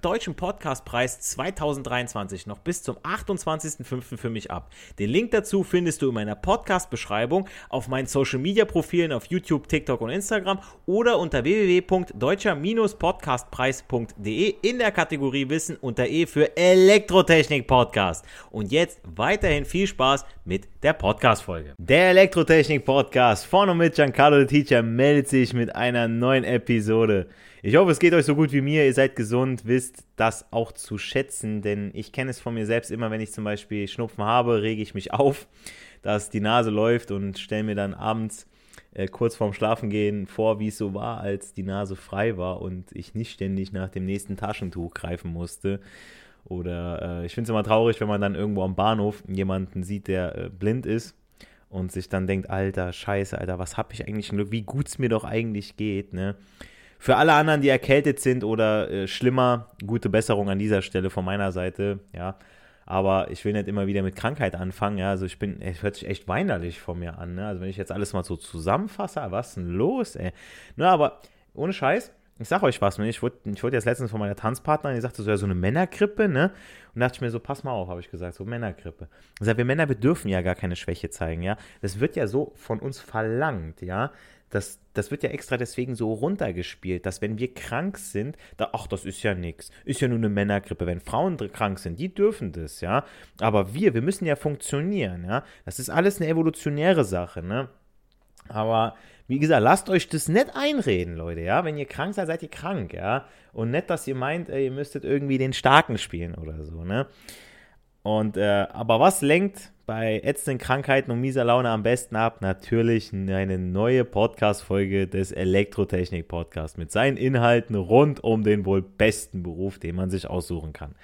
Deutschen Podcastpreis 2023 noch bis zum 28.05. für mich ab. Den Link dazu findest du in meiner Podcast-Beschreibung auf meinen Social-Media-Profilen auf YouTube, TikTok und Instagram oder unter www.deutscher-podcastpreis.de in der Kategorie Wissen unter E für Elektrotechnik Podcast. Und jetzt weiterhin viel Spaß mit der Podcast-Folge. Der Elektrotechnik Podcast von und mit Giancarlo the Teacher meldet sich mit einer neuen Episode. Ich hoffe, es geht euch so gut wie mir. Ihr seid gesund, wisst das auch zu schätzen, denn ich kenne es von mir selbst immer, wenn ich zum Beispiel Schnupfen habe, rege ich mich auf, dass die Nase läuft und stelle mir dann abends äh, kurz vorm Schlafengehen vor, wie es so war, als die Nase frei war und ich nicht ständig nach dem nächsten Taschentuch greifen musste. Oder äh, ich finde es immer traurig, wenn man dann irgendwo am Bahnhof jemanden sieht, der äh, blind ist und sich dann denkt, Alter, scheiße, Alter, was habe ich eigentlich Glück, wie gut es mir doch eigentlich geht, ne? Für alle anderen, die erkältet sind oder äh, schlimmer, gute Besserung an dieser Stelle von meiner Seite, ja. Aber ich will nicht immer wieder mit Krankheit anfangen, ja. Also ich bin, es hört sich echt weinerlich von mir an, ne? Also wenn ich jetzt alles mal so zusammenfasse, was ist denn los, ey? Na, aber ohne Scheiß, ich sag euch was, ne? ich wurde ich wurde jetzt letztens von meiner Tanzpartnerin, die sagte so, ja, so eine Männergrippe, ne? Und dachte ich mir so, pass mal auf, habe ich gesagt, so Männergrippe. Ich sage, wir Männer, wir dürfen ja gar keine Schwäche zeigen, ja? Das wird ja so von uns verlangt, ja? Das, das wird ja extra deswegen so runtergespielt, dass wenn wir krank sind, da, ach, das ist ja nichts, ist ja nur eine Männergrippe. Wenn Frauen krank sind, die dürfen das, ja. Aber wir, wir müssen ja funktionieren, ja. Das ist alles eine evolutionäre Sache, ne. Aber wie gesagt, lasst euch das nicht einreden, Leute, ja. Wenn ihr krank seid, seid ihr krank, ja. Und nicht, dass ihr meint, ihr müsstet irgendwie den Starken spielen oder so, ne. Und, äh, aber was lenkt bei ätzenden Krankheiten und mieser Laune am besten ab? Natürlich eine neue Podcast-Folge des Elektrotechnik-Podcasts mit seinen Inhalten rund um den wohl besten Beruf, den man sich aussuchen kann.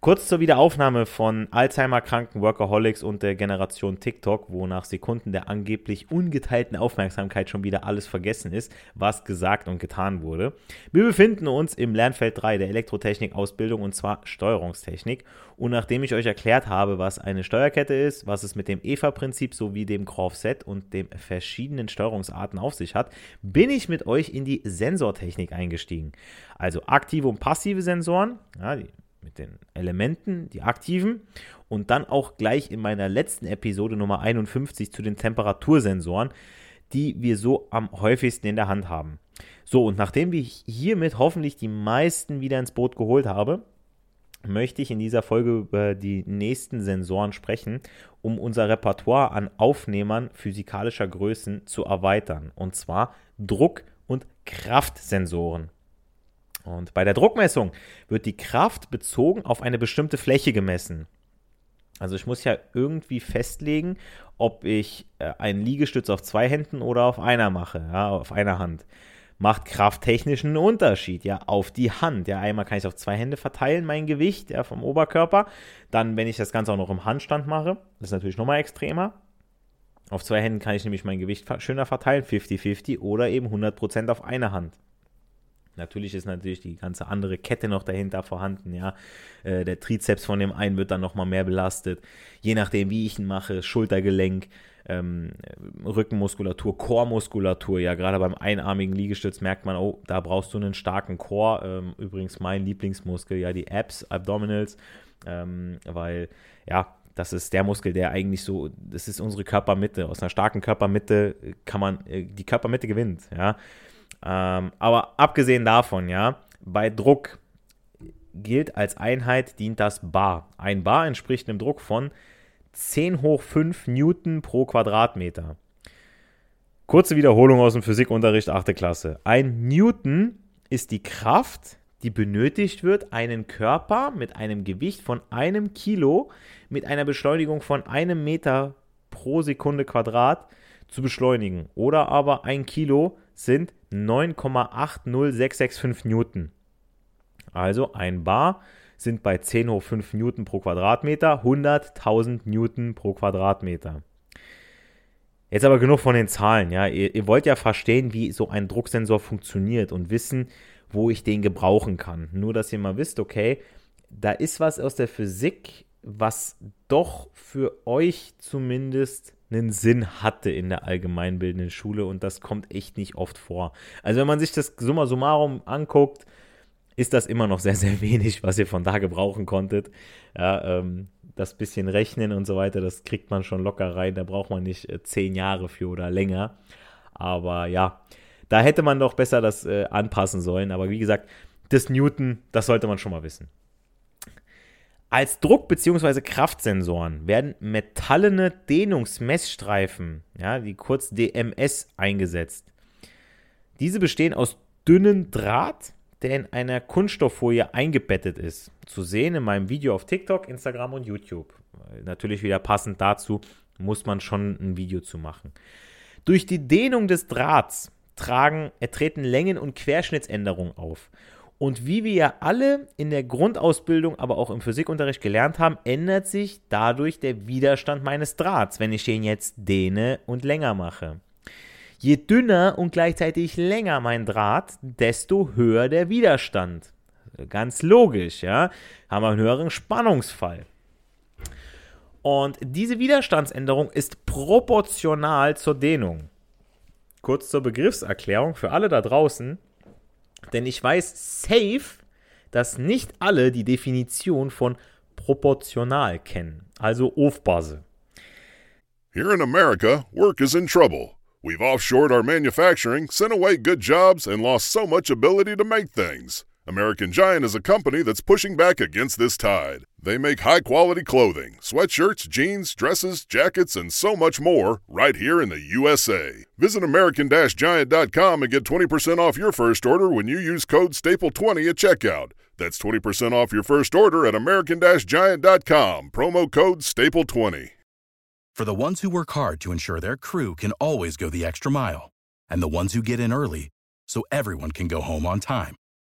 Kurz zur Wiederaufnahme von Alzheimer-kranken Workaholics und der Generation TikTok, wo nach Sekunden der angeblich ungeteilten Aufmerksamkeit schon wieder alles vergessen ist, was gesagt und getan wurde. Wir befinden uns im Lernfeld 3 der Elektrotechnik-Ausbildung und zwar Steuerungstechnik. Und nachdem ich euch erklärt habe, was eine Steuerkette ist, was es mit dem EVA-Prinzip sowie dem Grove-Set und den verschiedenen Steuerungsarten auf sich hat, bin ich mit euch in die Sensortechnik eingestiegen. Also aktive und passive Sensoren, ja, die mit den Elementen, die aktiven. Und dann auch gleich in meiner letzten Episode Nummer 51 zu den Temperatursensoren, die wir so am häufigsten in der Hand haben. So, und nachdem ich hiermit hoffentlich die meisten wieder ins Boot geholt habe, möchte ich in dieser Folge über die nächsten Sensoren sprechen, um unser Repertoire an Aufnehmern physikalischer Größen zu erweitern. Und zwar Druck- und Kraftsensoren. Und bei der Druckmessung wird die Kraft bezogen auf eine bestimmte Fläche gemessen. Also ich muss ja irgendwie festlegen, ob ich äh, einen Liegestütz auf zwei Händen oder auf einer mache, ja, auf einer Hand. Macht krafttechnisch einen Unterschied, ja, auf die Hand. Ja, einmal kann ich auf zwei Hände verteilen, mein Gewicht, ja, vom Oberkörper. Dann, wenn ich das Ganze auch noch im Handstand mache, das ist natürlich nochmal extremer. Auf zwei Händen kann ich nämlich mein Gewicht schöner verteilen, 50-50 oder eben 100% auf eine Hand. Natürlich ist natürlich die ganze andere Kette noch dahinter vorhanden, ja. Äh, der Trizeps von dem einen wird dann nochmal mehr belastet. Je nachdem, wie ich ihn mache, Schultergelenk, ähm, Rückenmuskulatur, Chormuskulatur, ja, gerade beim einarmigen Liegestütz merkt man, oh, da brauchst du einen starken Chor. Ähm, übrigens mein Lieblingsmuskel, ja, die Abs, Abdominals, ähm, weil, ja, das ist der Muskel, der eigentlich so, das ist unsere Körpermitte. Aus einer starken Körpermitte kann man, äh, die Körpermitte gewinnt, ja. Ähm, aber abgesehen davon, ja, bei Druck gilt als Einheit dient das Bar. Ein Bar entspricht einem Druck von 10 hoch 5 Newton pro Quadratmeter. Kurze Wiederholung aus dem Physikunterricht 8. Klasse. Ein Newton ist die Kraft, die benötigt wird, einen Körper mit einem Gewicht von einem Kilo mit einer Beschleunigung von einem Meter pro Sekunde Quadrat zu beschleunigen. Oder aber ein Kilo sind 9,80665 Newton. Also ein Bar sind bei 10 hoch 5 Newton pro Quadratmeter 100.000 Newton pro Quadratmeter. Jetzt aber genug von den Zahlen, ja. Ihr, ihr, wollt ja verstehen, wie so ein Drucksensor funktioniert und wissen, wo ich den gebrauchen kann. Nur, dass ihr mal wisst, okay, da ist was aus der Physik, was doch für euch zumindest einen Sinn hatte in der allgemeinbildenden Schule und das kommt echt nicht oft vor. Also wenn man sich das summa summarum anguckt, ist das immer noch sehr, sehr wenig, was ihr von da gebrauchen konntet. Ja, ähm, das bisschen Rechnen und so weiter, das kriegt man schon locker rein. Da braucht man nicht äh, zehn Jahre für oder länger. Aber ja, da hätte man doch besser das äh, anpassen sollen. Aber wie gesagt, das Newton, das sollte man schon mal wissen. Als Druck- bzw. Kraftsensoren werden metallene Dehnungsmessstreifen, ja, die kurz DMS, eingesetzt. Diese bestehen aus dünnen Draht, der in einer Kunststofffolie eingebettet ist. Zu sehen in meinem Video auf TikTok, Instagram und YouTube. Natürlich wieder passend dazu muss man schon ein Video zu machen. Durch die Dehnung des Drahts tragen, treten Längen- und Querschnittsänderungen auf. Und wie wir ja alle in der Grundausbildung, aber auch im Physikunterricht gelernt haben, ändert sich dadurch der Widerstand meines Drahts, wenn ich den jetzt dehne und länger mache. Je dünner und gleichzeitig länger mein Draht, desto höher der Widerstand. Ganz logisch, ja. Haben wir einen höheren Spannungsfall. Und diese Widerstandsänderung ist proportional zur Dehnung. Kurz zur Begriffserklärung für alle da draußen. Denn ich weiß safe, dass nicht alle die Definition von proportional kennen, also Aufbase. Here in America, work is in trouble. We've offshored our manufacturing, sent away good jobs, and lost so much ability to make things. American Giant is a company that's pushing back against this tide. They make high quality clothing, sweatshirts, jeans, dresses, jackets, and so much more right here in the USA. Visit American Giant.com and get 20% off your first order when you use code STAPLE20 at checkout. That's 20% off your first order at American Giant.com, promo code STAPLE20. For the ones who work hard to ensure their crew can always go the extra mile, and the ones who get in early so everyone can go home on time,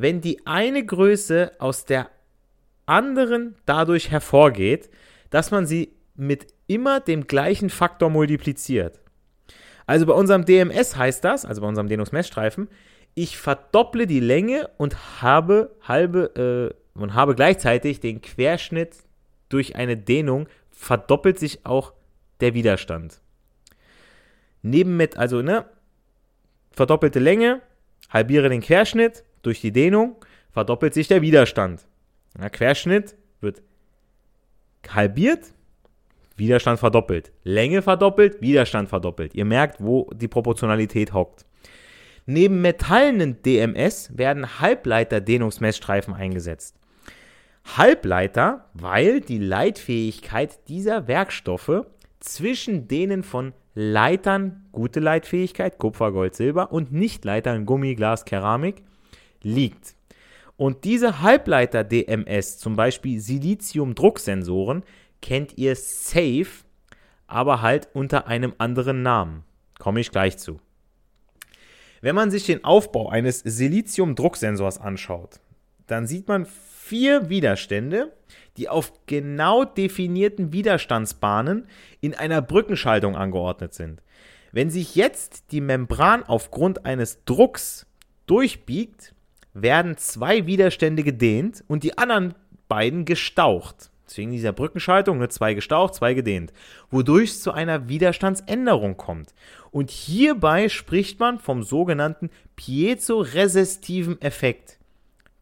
wenn die eine Größe aus der anderen dadurch hervorgeht, dass man sie mit immer dem gleichen Faktor multipliziert. Also bei unserem DMS heißt das, also bei unserem Dehnungsmessstreifen, ich verdopple die Länge und habe halbe äh, und habe gleichzeitig den Querschnitt durch eine Dehnung verdoppelt sich auch der Widerstand. Neben mit, also ne, verdoppelte Länge, halbiere den Querschnitt durch die Dehnung, verdoppelt sich der Widerstand. Ja, Querschnitt wird halbiert, Widerstand verdoppelt. Länge verdoppelt, Widerstand verdoppelt. Ihr merkt, wo die Proportionalität hockt. Neben metallenen DMS werden Halbleiter-Dehnungsmessstreifen eingesetzt. Halbleiter, weil die Leitfähigkeit dieser Werkstoffe zwischen denen von Leitern gute Leitfähigkeit, Kupfer, Gold, Silber und Nichtleitern Gummi, Glas, Keramik liegt. Und diese Halbleiter-DMS, zum Beispiel Silizium-Drucksensoren, kennt ihr safe, aber halt unter einem anderen Namen. Komme ich gleich zu. Wenn man sich den Aufbau eines Silizium-Drucksensors anschaut, dann sieht man vier Widerstände, die auf genau definierten Widerstandsbahnen in einer Brückenschaltung angeordnet sind. Wenn sich jetzt die Membran aufgrund eines Drucks durchbiegt, werden zwei Widerstände gedehnt und die anderen beiden gestaucht. Deswegen dieser Brückenschaltung, nur zwei gestaucht, zwei gedehnt, wodurch es zu einer Widerstandsänderung kommt. Und hierbei spricht man vom sogenannten piezo-resistiven Effekt.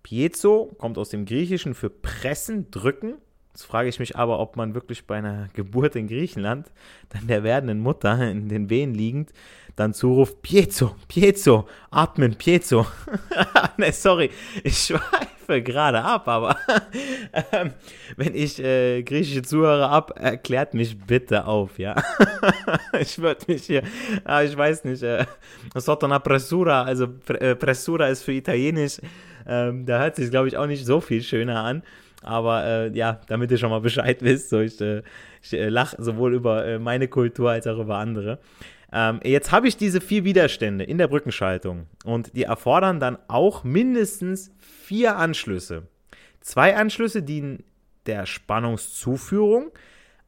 Piezo kommt aus dem Griechischen für pressen, drücken. Jetzt frage ich mich aber, ob man wirklich bei einer Geburt in Griechenland dann der werdenden Mutter in den Wehen liegend dann zuruft, Piezo, Piezo, atmen, Piezo. ne, sorry, ich schweife gerade ab, aber ähm, wenn ich äh, griechische Zuhörer ab, erklärt mich bitte auf, ja. ich würde mich hier, ah, ich weiß nicht, äh, Sotona Pressura, also äh, Pressura ist für Italienisch, ähm, da hört sich, glaube ich, auch nicht so viel schöner an. Aber äh, ja, damit ihr schon mal Bescheid wisst, so ich, äh, ich äh, lache sowohl über äh, meine Kultur als auch über andere. Ähm, jetzt habe ich diese vier Widerstände in der Brückenschaltung und die erfordern dann auch mindestens vier Anschlüsse. Zwei Anschlüsse dienen der Spannungszuführung,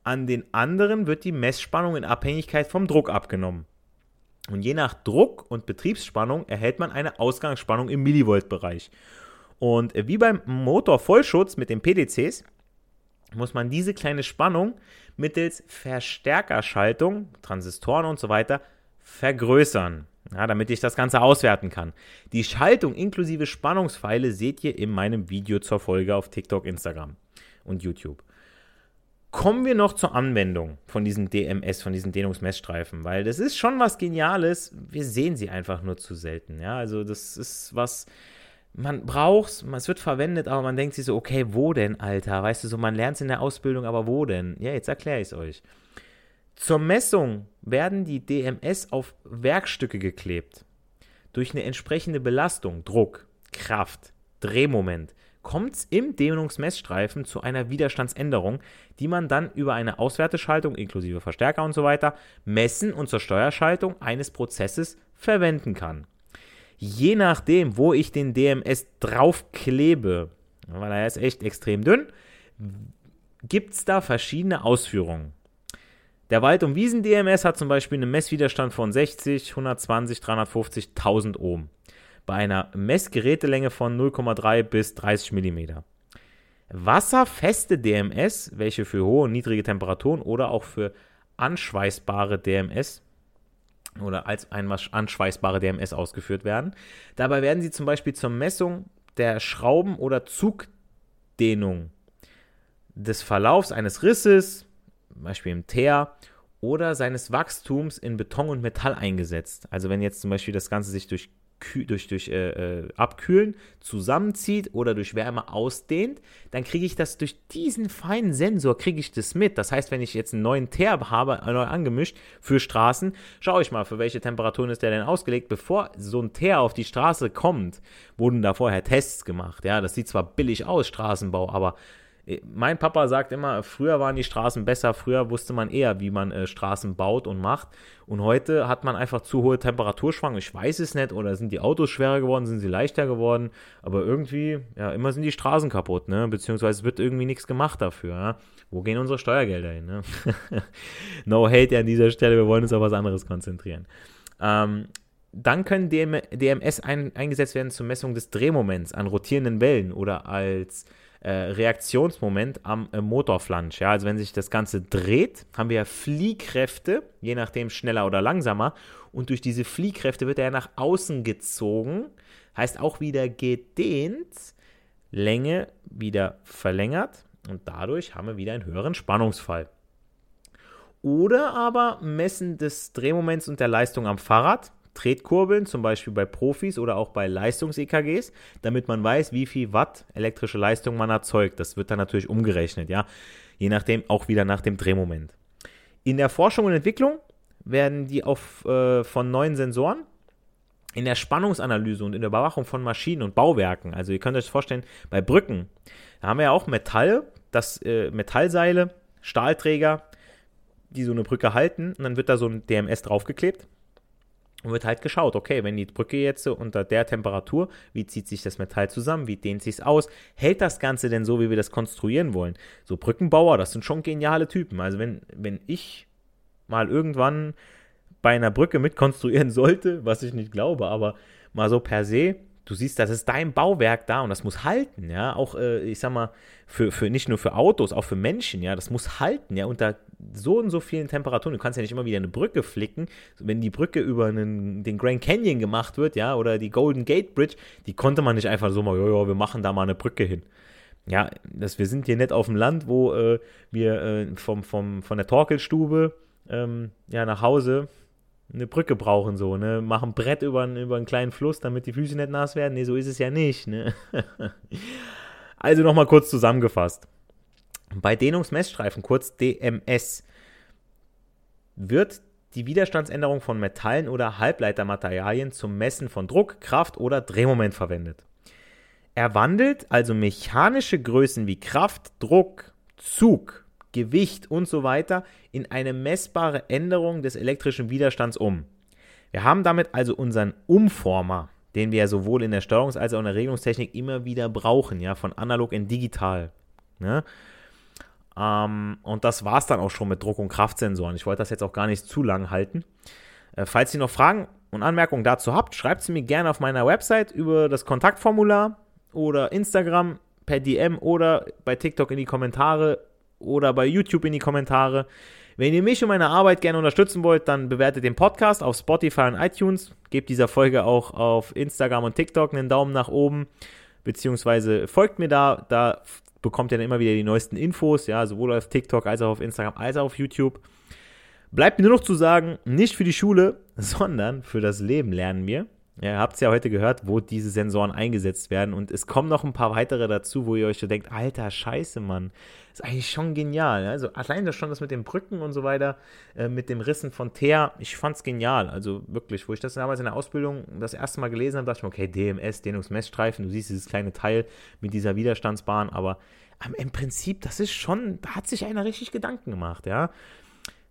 an den anderen wird die Messspannung in Abhängigkeit vom Druck abgenommen. Und je nach Druck und Betriebsspannung erhält man eine Ausgangsspannung im Millivolt-Bereich. Und wie beim Motorvollschutz mit den PDCs muss man diese kleine Spannung mittels Verstärkerschaltung, Transistoren und so weiter vergrößern, ja, damit ich das Ganze auswerten kann. Die Schaltung inklusive Spannungspfeile seht ihr in meinem Video zur Folge auf TikTok, Instagram und YouTube. Kommen wir noch zur Anwendung von diesen DMS, von diesen Dehnungsmessstreifen, weil das ist schon was Geniales. Wir sehen sie einfach nur zu selten. Ja, also das ist was, man braucht es, es wird verwendet, aber man denkt sich so, okay, wo denn, Alter? Weißt du, so man lernt es in der Ausbildung, aber wo denn? Ja, jetzt erkläre ich es euch. Zur Messung werden die DMS auf Werkstücke geklebt. Durch eine entsprechende Belastung, Druck, Kraft, Drehmoment, kommt es im Dehnungsmessstreifen zu einer Widerstandsänderung, die man dann über eine Auswerteschaltung inklusive Verstärker und so weiter messen und zur Steuerschaltung eines Prozesses verwenden kann je nachdem, wo ich den DMS draufklebe, weil er ist echt extrem dünn, gibt es da verschiedene Ausführungen. Der Wald- und Wiesen-DMS hat zum Beispiel einen Messwiderstand von 60, 120, 350, 1000 Ohm. Bei einer Messgerätelänge von 0,3 bis 30 mm. Wasserfeste DMS, welche für hohe und niedrige Temperaturen oder auch für anschweißbare DMS oder als ein anschweißbare DMS ausgeführt werden. Dabei werden sie zum Beispiel zur Messung der Schrauben- oder Zugdehnung des Verlaufs eines Risses, zum Beispiel im Teer, oder seines Wachstums in Beton und Metall eingesetzt. Also wenn jetzt zum Beispiel das Ganze sich durch durch, durch äh, äh, Abkühlen zusammenzieht oder durch Wärme ausdehnt, dann kriege ich das durch diesen feinen Sensor, kriege ich das mit. Das heißt, wenn ich jetzt einen neuen Teer habe, neu angemischt für Straßen, schaue ich mal, für welche Temperaturen ist der denn ausgelegt. Bevor so ein Teer auf die Straße kommt, wurden da vorher Tests gemacht. Ja, das sieht zwar billig aus, Straßenbau, aber äh, mein Papa sagt immer, früher waren die Straßen besser, früher wusste man eher, wie man äh, Straßen baut und macht. Und heute hat man einfach zu hohe Temperaturschwankungen. Ich weiß es nicht, oder sind die Autos schwerer geworden, sind sie leichter geworden, aber irgendwie, ja, immer sind die Straßen kaputt, ne? Beziehungsweise wird irgendwie nichts gemacht dafür. Ja? Wo gehen unsere Steuergelder hin? Ne? no hate an dieser Stelle, wir wollen uns auf was anderes konzentrieren. Ähm, dann können DM DMS ein, eingesetzt werden zur Messung des Drehmoments an rotierenden Wellen oder als äh, Reaktionsmoment am äh, Motorflansch. Ja, also wenn sich das Ganze dreht, haben wir ja Fliehkräfte, je nachdem schneller oder langsamer. Und durch diese Fliehkräfte wird er nach außen gezogen, heißt auch wieder gedehnt, Länge wieder verlängert und dadurch haben wir wieder einen höheren Spannungsfall. Oder aber Messen des Drehmoments und der Leistung am Fahrrad Tretkurbeln, zum Beispiel bei Profis oder auch bei Leistungs-EKGs, damit man weiß, wie viel Watt elektrische Leistung man erzeugt. Das wird dann natürlich umgerechnet, ja, je nachdem auch wieder nach dem Drehmoment. In der Forschung und Entwicklung werden die auf, äh, von neuen Sensoren in der Spannungsanalyse und in der Überwachung von Maschinen und Bauwerken. Also ihr könnt euch vorstellen, bei Brücken, da haben wir ja auch Metall, das äh, Metallseile, Stahlträger, die so eine Brücke halten und dann wird da so ein DMS draufgeklebt und wird halt geschaut, okay, wenn die Brücke jetzt unter der Temperatur, wie zieht sich das Metall zusammen, wie dehnt sich es aus, hält das Ganze denn so, wie wir das konstruieren wollen? So Brückenbauer, das sind schon geniale Typen. Also wenn, wenn ich mal irgendwann bei einer Brücke mitkonstruieren sollte, was ich nicht glaube, aber mal so per se, du siehst, das ist dein Bauwerk da und das muss halten, ja, auch, äh, ich sag mal, für, für nicht nur für Autos, auch für Menschen, ja, das muss halten, ja, unter so und so vielen Temperaturen. Du kannst ja nicht immer wieder eine Brücke flicken. Wenn die Brücke über einen, den Grand Canyon gemacht wird, ja, oder die Golden Gate Bridge, die konnte man nicht einfach so mal, ja, wir machen da mal eine Brücke hin. Ja, das, wir sind hier nicht auf dem Land, wo äh, wir äh, vom, vom, von der Torkelstube ähm, ja, nach Hause eine Brücke brauchen, so, ne? Machen Brett über, über einen kleinen Fluss, damit die Füße nicht nass werden. Nee, so ist es ja nicht, ne? also nochmal kurz zusammengefasst. Bei Dehnungsmessstreifen, kurz DMS, wird die Widerstandsänderung von Metallen oder Halbleitermaterialien zum Messen von Druck, Kraft oder Drehmoment verwendet. Er wandelt also mechanische Größen wie Kraft, Druck, Zug, Gewicht und so weiter in eine messbare Änderung des elektrischen Widerstands um. Wir haben damit also unseren Umformer, den wir sowohl in der Steuerungs- als auch in der Regelungstechnik immer wieder brauchen, ja, von analog in digital. Ne? Ähm, und das war es dann auch schon mit Druck- und Kraftsensoren. Ich wollte das jetzt auch gar nicht zu lang halten. Äh, falls ihr noch Fragen und Anmerkungen dazu habt, schreibt sie mir gerne auf meiner Website über das Kontaktformular oder Instagram per DM oder bei TikTok in die Kommentare oder bei YouTube in die Kommentare. Wenn ihr mich und meine Arbeit gerne unterstützen wollt, dann bewertet den Podcast auf Spotify und iTunes. Gebt dieser Folge auch auf Instagram und TikTok einen Daumen nach oben, beziehungsweise folgt mir da. Da bekommt ihr dann immer wieder die neuesten Infos, ja, sowohl auf TikTok als auch auf Instagram als auch auf YouTube. Bleibt mir nur noch zu sagen, nicht für die Schule, sondern für das Leben lernen wir. Ja, ihr habt es ja heute gehört, wo diese Sensoren eingesetzt werden. Und es kommen noch ein paar weitere dazu, wo ihr euch so denkt, alter Scheiße, Mann. Ist eigentlich schon genial. Also allein das schon das mit den Brücken und so weiter, äh, mit dem Rissen von Teer, ich fand's genial. Also wirklich, wo ich das damals in der Ausbildung das erste Mal gelesen habe, dachte ich mir, okay, DMS, Dehnungsmessstreifen, du siehst dieses kleine Teil mit dieser Widerstandsbahn, aber im Prinzip, das ist schon, da hat sich einer richtig Gedanken gemacht, ja.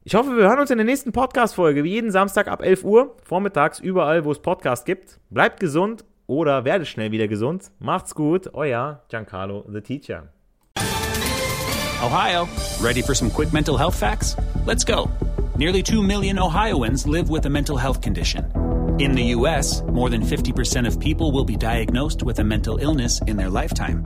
Ich hoffe, wir hören uns in der nächsten Podcast-Folge, wie jeden Samstag ab 11 Uhr, vormittags, überall, wo es Podcasts gibt. Bleibt gesund oder werdet schnell wieder gesund. Macht's gut, euer Giancarlo, the Teacher. Ohio, ready for some quick mental health facts? Let's go. Nearly 2 million Ohioans live with a mental health condition. In the U.S., more than 50% of people will be diagnosed with a mental illness in their lifetime.